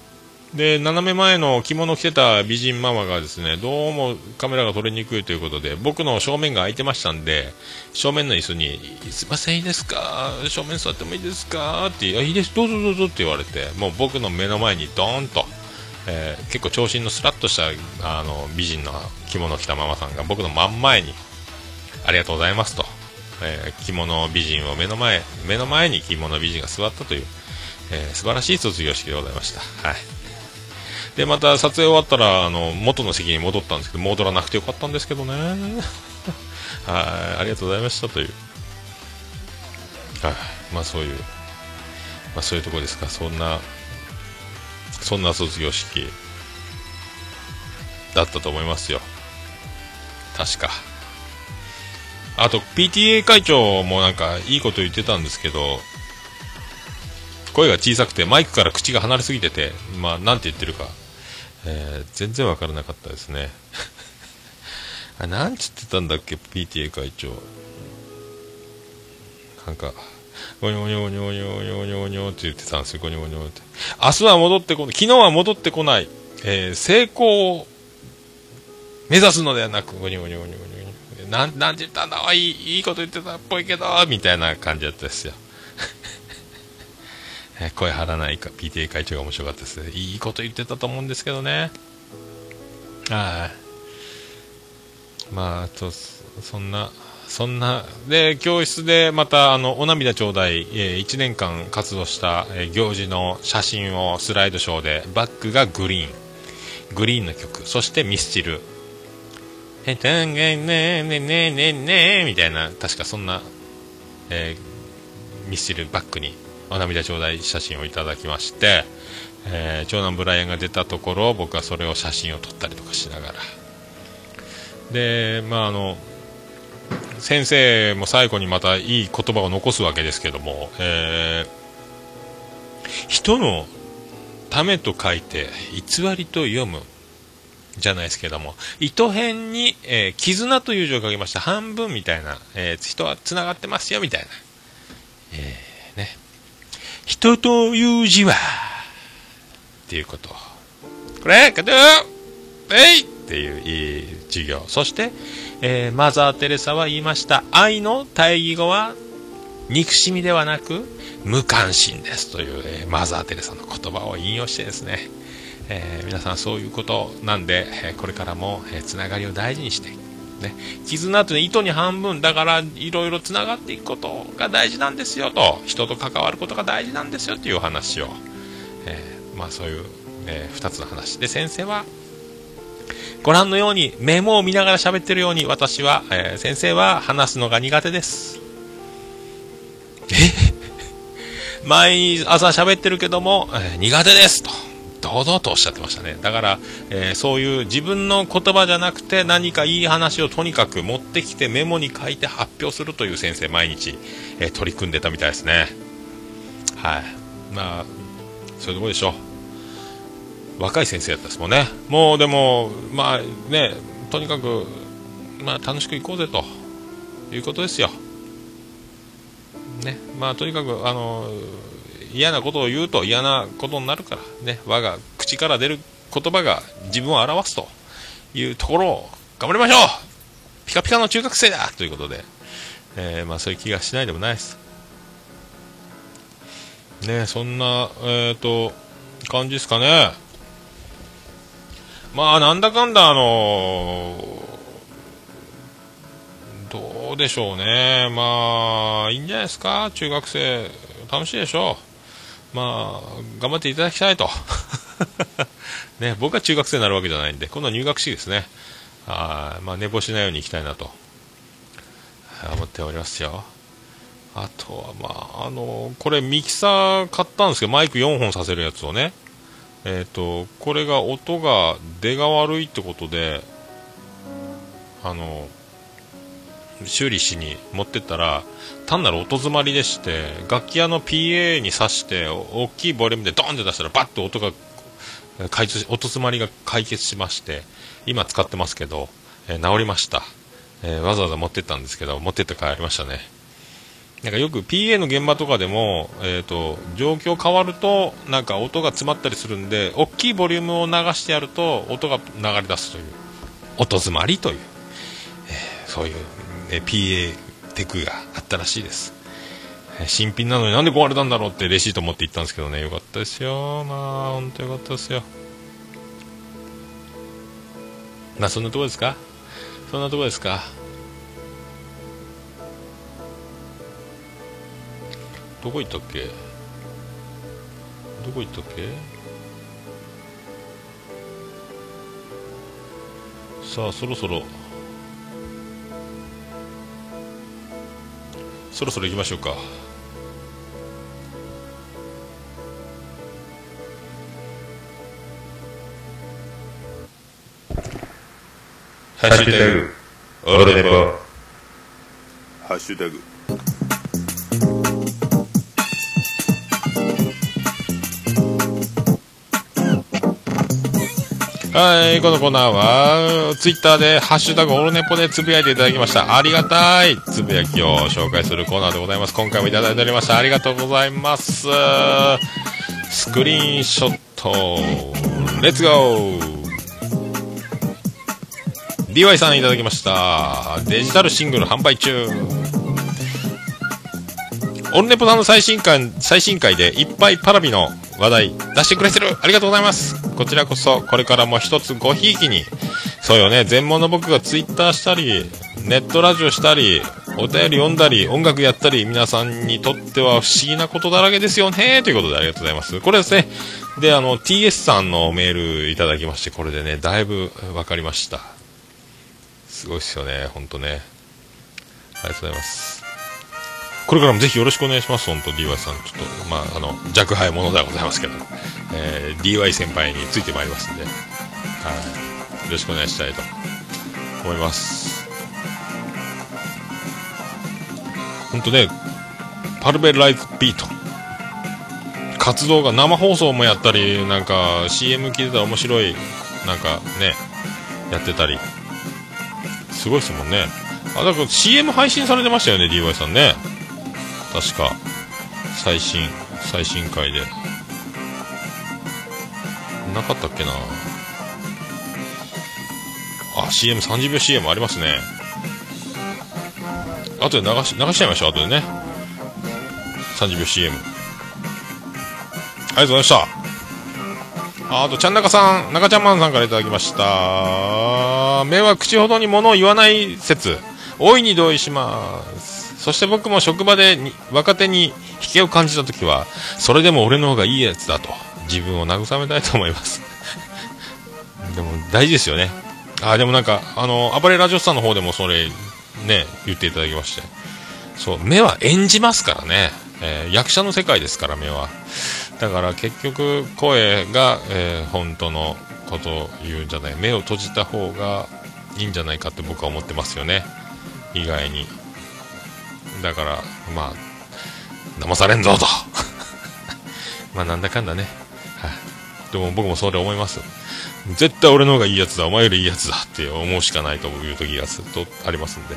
で斜め前の着物着てた美人ママがですねどうもカメラが撮りにくいということで僕の正面が空いてましたんで正面の椅子に「すいませんいいですか？正面座ってもいいですか?」って「あいいですどうぞどうぞ」って言われてもう僕の目の前にドーンと、えー結構長身のスラッとしたあの美人の着物着たママさんが僕の真ん前に「ありがとうございますと」えー着物美人を目の前目の前に着物美人が座ったという、えー素晴らしい卒業式でございました。はいでまた撮影終わったらあの元の席に戻ったんですけど戻らなくてよかったんですけどね。はい。ありがとうございましたという。はい。まあそういうまあそういうところですか。そんなそんな卒業式だったと思いますよ。確か。あと PTA 会長もなんかいいこと言ってたんですけど声が小さくてマイクから口が離れすぎててまあなんて言ってるか。えー全然わからなかったですね。あなんつってたんだっけ？PTA 会長。なんかゴニョゴニョゴニョゴニョゴニョゴニョゴニョって言ってたんですよ。ゴニョゴニョって。明日は戻ってこない。昨日は戻ってこない、えー成功を目指すのではなくゴニョゴニョゴニョゴニョゴニョ。なんなんて言ったんだ？いいいいこと言ってたっぽいけどみたいな感じだったですよ。声張らないか PTA 会長が面白かったですね。いいこと言ってたと思うんですけどね。はい。まあとそんなそんなで教室でまたあのお涙ちょうだい、え1年間活動した、えー行事の写真をスライドショーでバックがグリーン。グリーンの曲、そしてミスチル。へたんがねねねねねみたいな、確かそんな、えーミスチルバックにお涙頂戴写真をいただきまして、えー長男ブライアンが出たところ僕はそれを写真を撮ったりとかしながら。でまああの先生も最後にまたいい言葉を残すわけですけども、えー人のためと書いて偽りと読む。じゃないですけども糸辺に、えー絆という字を書きました半分みたいな、えー人はつながってますよみたいな、えーね。人という字はっていうこと。これカトゥえい！っていういい授業。そして、えーマザー・テレサは言いました。愛の対義語は憎しみではなく無関心ですという、えーマザー・テレサの言葉を引用してですね、えー皆さんそういうことなんで、えこれからも、えつながりを大事にしてね、絆というのは糸に半分。だからいろいろつながっていくことが大事なんですよと。人と関わることが大事なんですよというお話を、えーまあそういう、え2つの話。で先生はご覧のようにメモを見ながら喋ってるように私は、えー先生は話すのが苦手です。え？前に朝喋ってるけども、えー苦手ですと。堂々とおっしゃってましたね。だから、えーそういう自分の言葉じゃなくて何かいい話をとにかく持ってきてメモに書いて発表するという先生毎日、えー取り組んでたみたいですね。はい。まあそういうとこでしょう。若い先生だったですもんね。もうでもまあねとにかくまあ楽しく行こうぜと。いうことですよ。ね。まあとにかくあの嫌なことを言うと嫌なことになるから。ね。我が口から出る言葉が自分を表すというところを頑張りましょう。ピカピカの中学生だということで、えーまあそういう気がしないでもないです。ねそんなえっ、と感じですかね。まあなんだかんだあのどうでしょうね。まあいいんじゃないですか。中学生。楽しいでしょ。うまあ頑張っていただきたいと。ね僕は中学生になるわけじゃないんで今度は入学式ですね。はい。まあ寝坊しないように行きたいなと。思っておりますよ。あとはまああのこれミキサー買ったんですけどマイク4本させるやつをね。えっ、とこれが音が出が悪いってことであの修理しに持ってったら単なる音詰まりでして楽器屋の PA に挿して大きいボリュームでドンって出したらバッと音が解決音詰まりが解決しまして今使ってますけど、えー治りました、えーわざわざ持ってったんですけど持ってって帰りましたね。なんかよく PA の現場とかでも、えー、と状況変わるとなんか音が詰まったりするんで大きいボリュームを流してやると音が流れ出すという音詰まりという、えーそういう、ね、PA テクがあったらしいです、新品なのになんで壊れたんだろうってレシート持って行ったんですけどね。よかったですよ。まあ本当よかったですよ。まあそんなとこですか？そんなとこですか？どこ行ったっけ？どこ行ったっけ？さあそろそろそろそろ行きましょうか。ハッシュタグオールデポ。ハッシュタグはい、このコーナーは、ツイッターで、ハッシュタグオルネポでつぶやいていただきました。ありがたいつぶやきを紹介するコーナーでございます。今回もいただいておりました。ありがとうございます。スクリーンショット、レッツゴー DY さんいただきました。デジタルシングル販売中。オルネポさんの最新回、最新回でいっぱいパラビの話題出してくれてるありがとうございますこちらこそこれからも一つごひいきにそうよね全盲の僕がツイッターしたりネットラジオしたりお便り読んだり音楽やったり皆さんにとっては不思議なことだらけですよねということでありがとうございますこれですねで、あの、TS さんのメールいただきまして、これでね、だいぶ分かりました。すごいっすよね、ほんとね。ありがとうございます。これからもぜひよろしくお願いします、本当 DY さん。ちょっと、まあ、あの、若輩者ではございますけど、えー DY 先輩についてまいりますんで、はい。よろしくお願いしたいと思います。本当ね、パルベライズビート。活動が生放送もやったり、なんか CM 聞いてたら面白い、なんかね、やってたり。すごいですもんね。あ、だから CM 配信されてましたよね、DY さんね。確か、最新、最新回で。なかったっけなあ、CM、30秒 CM ありますね。後で流し、流しちゃいましょう、後でね。30秒 CM。ありがとうございました。ああと、ちゃんなかさん、中ちゃんマンさんからいただきました。目は口ほどに物を言わない説。大いに同意します。そして僕も職場でに若手に引けを感じたときは、それでも俺の方がいいやつだと、自分を慰めたいと思います。でも、大事ですよね。あでもなんか、あの、暴れラジオさんの方でもそれ、ね、言っていただきまして。そう、目は演じますからね。えー役者の世界ですから、目は。だから結局、声が、えー本当のことを言うんじゃない。目を閉じた方がいいんじゃないかって僕は思ってますよね。意外に。だから、まあ、騙されんぞと。まあ、なんだかんだね。はい。でも僕もそれ思います。絶対俺の方がいいやつだ、お前よりいいやつだって思うしかないという時がずっとありますんで。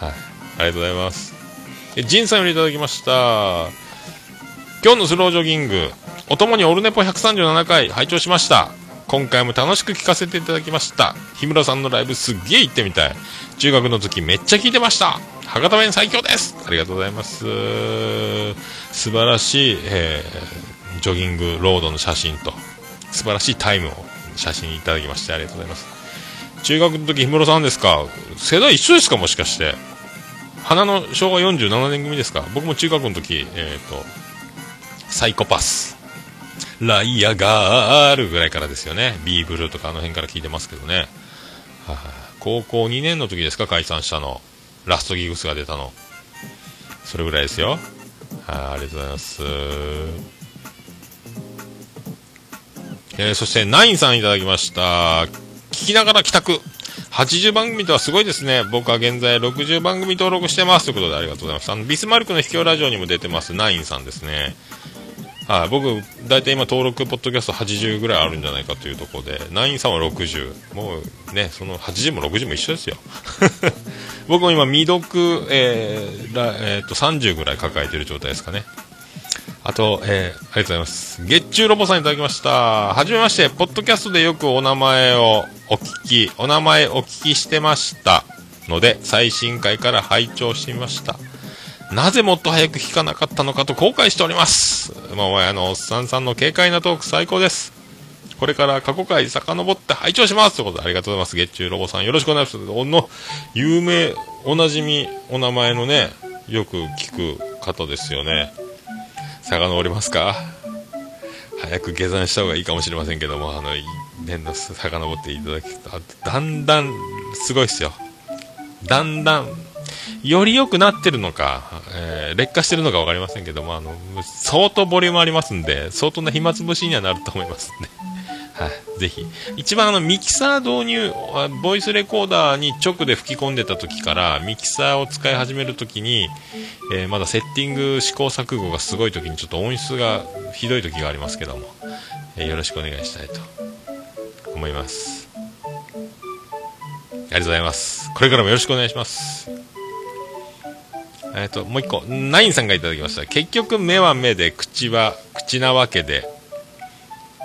はい。ありがとうございます。え、ジンさんよりいただきました。今日のスロージョギング、お供にオルネポ137回拝聴しました。今回も楽しく聞かせていただきました。日村さんのライブすっげえ行ってみたい。中学の時めっちゃ聞いてました。博多弁最強です。ありがとうございます。素晴らしい、えージョギングロードの写真と、素晴らしいタイムを写真いただきましてありがとうございます。中学の時日村さんですか？世代一緒ですかもしかして。花の昭和47年組ですか？僕も中学の時、えっ、と、サイコパス、ライアガールぐらいからですよね。ビーブルーとかあの辺から聞いてますけどね。はい高校2年の時ですか解散したの。ラストギグスが出たの。それぐらいですよ。はいありがとうございます。えーそして、ナインさんいただきました。聞きながら帰宅。80番組とはすごいですね。僕は現在60番組登録してます。ということでありがとうございます。あの、ビスマルクの秘境ラジオにも出てます、ナインさんですね。はい、僕、大体今登録、ポッドキャスト80ぐらいあるんじゃないかというところで、ナインさんは60。もうね、その80も60も一緒ですよ。僕も今、未読、えーえーと、30ぐらい抱えてる状態ですかね。あと、えーありがとうございます。月中ロボさんいただきました。はじめまして、ポッドキャストでよくお名前をお聞き、お名前お聞きしてましたので、最新回から拝聴してみました。なぜもっと早く聞かなかったのかと後悔しております。もう、あの、おっさんさんの軽快なトーク最高です。これから過去回遡って拝聴しますということでありがとうございます。月中ロボさんよろしくお願いします。おの、有名、おなじみ、お名前のね、よく聞く方ですよね。遡りますか？早く下山した方がいいかもしれませんけども、あの、年度遡っていただきあだんだん、すごいっすよ。だんだん、より良くなってるのか、えー劣化してるのか分かりませんけども、あの、相当ボリュームありますんで、相当な暇つぶしにはなると思いますんで。はい、ぜひ。一番あの、ミキサー導入、ボイスレコーダーに直で吹き込んでた時から、ミキサーを使い始める時に、えーまだセッティング試行錯誤がすごい時にちょっと音質がひどい時がありますけども、えーよろしくお願いしたいと思います。ありがとうございます。これからもよろしくお願いします。えっ、と、もう一個、ナインさんがいただきました。結局、目は目で、口は口なわけで、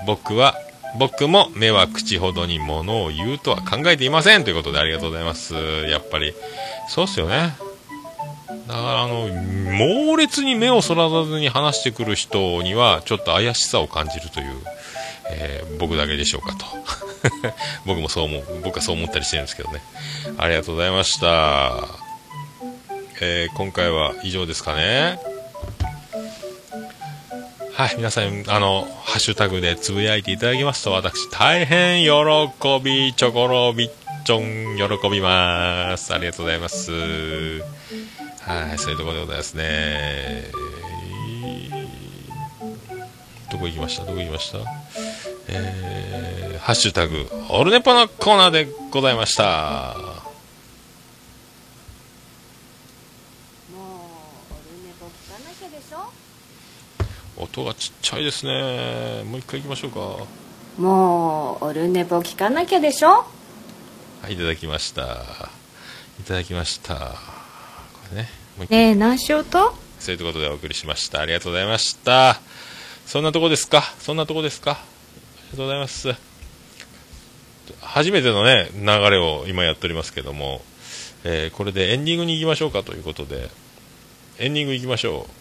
僕は、僕も目は口ほどにものを言うとは考えていませんということでありがとうございます。やっぱり、そうっすよね。だから、あの、猛烈に目をそらさずに話してくる人には、ちょっと怪しさを感じるという、えー僕だけでしょうかと。僕もそう思う、僕はそう思ったりしてるんですけどね。ありがとうございました。えー今回は以上ですかね。はい、皆さん、あの、ハッシュタグでつぶやいていただきますと、私、大変喜び、チョコロビッチョン、喜びます。ありがとうございます。はい、そういうところでございますね。どこ行きました？どこ行きました？えー、ハッシュタグ、オルネポのコーナーでございました。音がちっちゃいですね。もう一回行きましょうか。もうオルネポ聞かなきゃでしょ？はい、いただきました。いただきました。これね、もうねえ何しようと？そういうことでお送りしました。ありがとうございました。そんなとこですか？そんなとこですか？ありがとうございます。初めてのね、流れを今やっておりますけども、えーこれでエンディングに行きましょうかということで、エンディング行きましょう。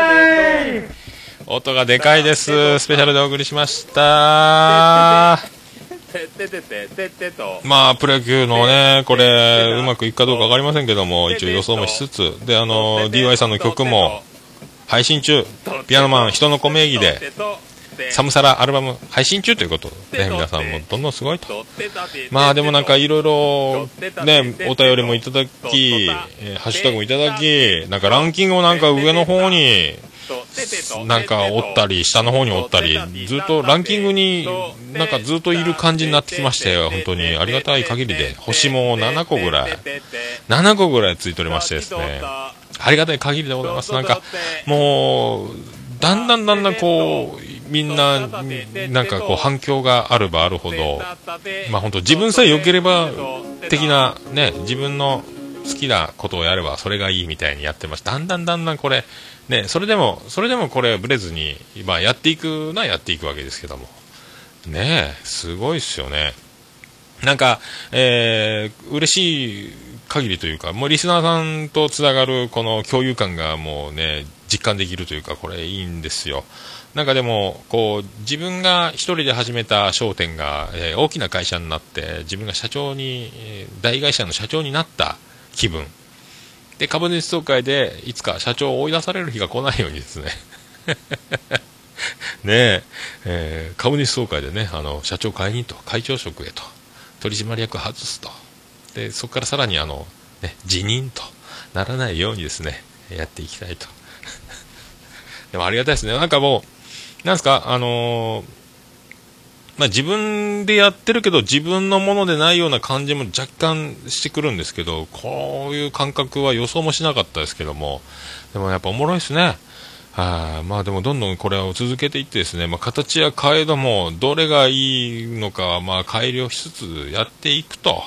音がでかいですスペシャルでお送りしましたまあプロ野球のねこれうまくいくかどうか分かりませんけども一応予想もしつつであの DY さんの曲も配信中ピアノマン人の子名義でサムサラアルバム配信中ということで、ね、皆さんもどんどんすごいと。まあでもなんかいろいろね、お便りもいただき、ハッシュタグもいただき、なんかランキングもなんか上の方に、なんかおったり、下の方におったり、ずっとランキングになんかずっといる感じになってきまして、本当に。ありがたい限りで、星も7個ぐらい、7個ぐらいついておりましてですね、ありがたい限りでございます。なんか、もう、だんだんだんだんこう、みんな、なんかこう反響があればあるほど、まあ本当自分さえ良ければ、的なね、自分の好きなことをやればそれがいいみたいにやってました。だんだんだんだんこれ、ね、それでも、それでもこれブレずに、まあやっていくのはやっていくわけですけども。ねえ、すごいっすよね。なんか、えー、嬉しい限りというか、もうリスナーさんとつながるこの共有感がもうね、実感できるというか、これいいんですよ。なんかでも、こう、自分が一人で始めた商店が、えー大きな会社になって、自分が社長に、大会社の社長になった気分。で、株主総会で、いつか社長を追い出される日が来ないようにですね。ねええー株主総会でね、あの、社長解任と、会長職へと、取締役外すと。で、そこからさらにあの、ね、辞任とならないようにですね、やっていきたいと。でもありがたいですね。なんかもう、なんですか、あのーまあ、自分でやってるけど、自分のものでないような感じも若干してくるんですけど、こういう感覚は予想もしなかったですけども、でもやっぱおもろいですね。はい、まあでもどんどんこれを続けていってですね、まあ、形や変えども、どれがいいのかはまあ改良しつつやっていくと、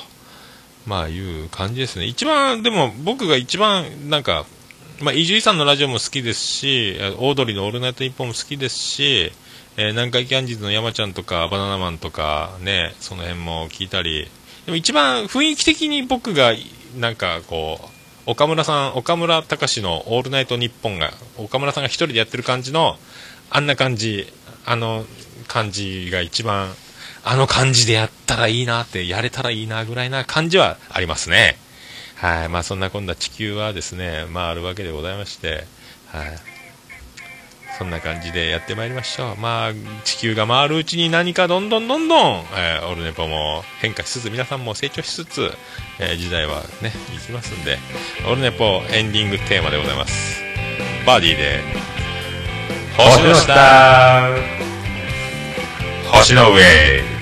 まあいう感じですね。一番、でも僕が一番なんか、まあ、伊集院さんのラジオも好きですし、オードリーのオールナイトニッポンも好きですし、えー南海キャンディーズの山ちゃんとか、バナナマンとか、ね、その辺も聞いたり、でも一番雰囲気的に僕が、なんかこう、岡村さん、岡村隆史のオールナイトニッポンが、岡村さんが一人でやってる感じの、あんな感じ、あの感じが一番、あの感じでやったらいいなって、やれたらいいなぐらいな感じはありますね。はい。まあそんな今度は地球はですね、まああるわけでございまして、はい。そんな感じでやってまいりましょう。まあ、地球が回るうちに何かどんどんどんどん、えーオルネポも変化しつつ、皆さんも成長しつつ、えー時代はね、いきますんで、オルネポエンディングテーマでございます。バーディーで、星の下、星の上。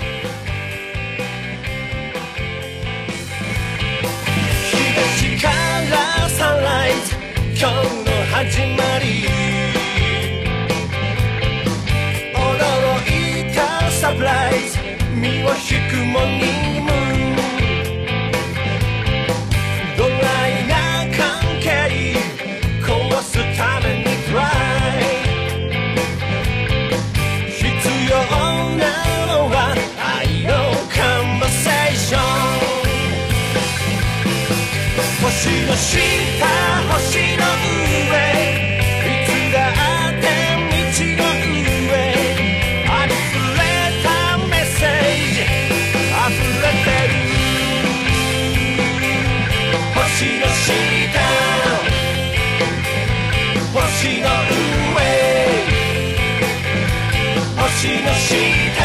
ドライな関係壊すためにトライ必要なのは愛のカンバセーション星のしの下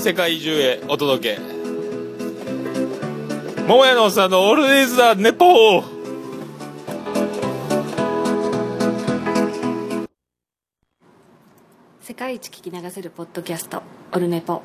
世界中へお届け。桃屋のおっさんのオールディーズ・ザ・ネポー。世界一聞き流せるポッドキャスト「オルネポ」